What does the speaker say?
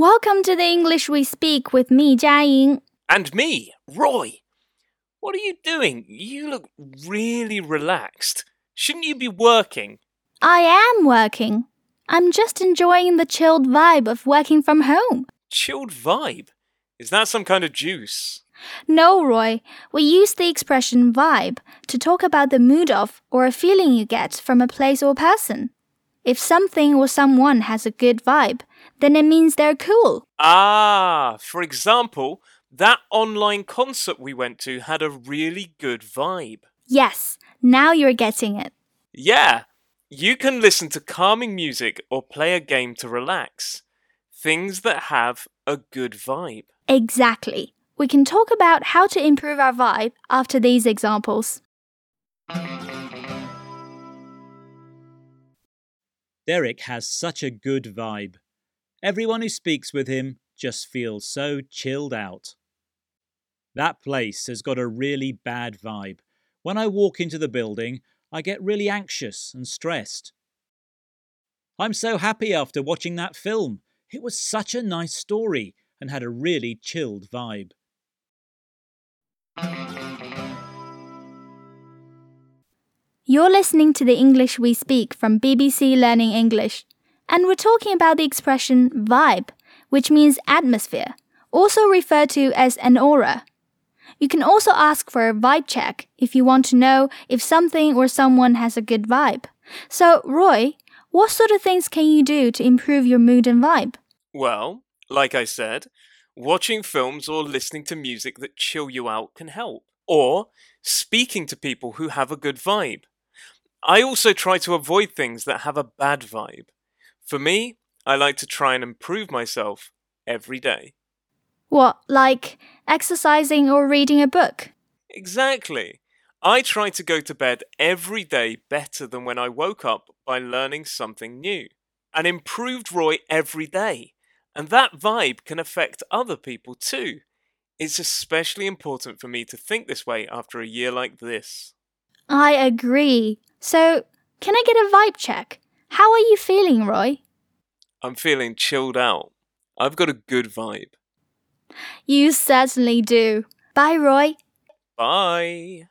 Welcome to the English we speak with me, Jiaying. And me, Roy. What are you doing? You look really relaxed. Shouldn't you be working? I am working. I'm just enjoying the chilled vibe of working from home. Chilled vibe? Is that some kind of juice? No, Roy. We use the expression vibe to talk about the mood of or a feeling you get from a place or person. If something or someone has a good vibe, then it means they're cool. Ah, for example, that online concert we went to had a really good vibe. Yes, now you're getting it. Yeah, you can listen to calming music or play a game to relax. Things that have a good vibe. Exactly. We can talk about how to improve our vibe after these examples. Derek has such a good vibe. Everyone who speaks with him just feels so chilled out. That place has got a really bad vibe. When I walk into the building, I get really anxious and stressed. I'm so happy after watching that film. It was such a nice story and had a really chilled vibe. You're listening to the English we speak from BBC Learning English, and we're talking about the expression vibe, which means atmosphere, also referred to as an aura. You can also ask for a vibe check if you want to know if something or someone has a good vibe. So, Roy, what sort of things can you do to improve your mood and vibe? Well, like I said, watching films or listening to music that chill you out can help. Or speaking to people who have a good vibe. I also try to avoid things that have a bad vibe. For me, I like to try and improve myself every day. What, like exercising or reading a book? Exactly. I try to go to bed every day better than when I woke up by learning something new. An improved Roy every day. And that vibe can affect other people too. It's especially important for me to think this way after a year like this. I agree. So, can I get a vibe check? How are you feeling, Roy? I'm feeling chilled out. I've got a good vibe. You certainly do. Bye, Roy. Bye.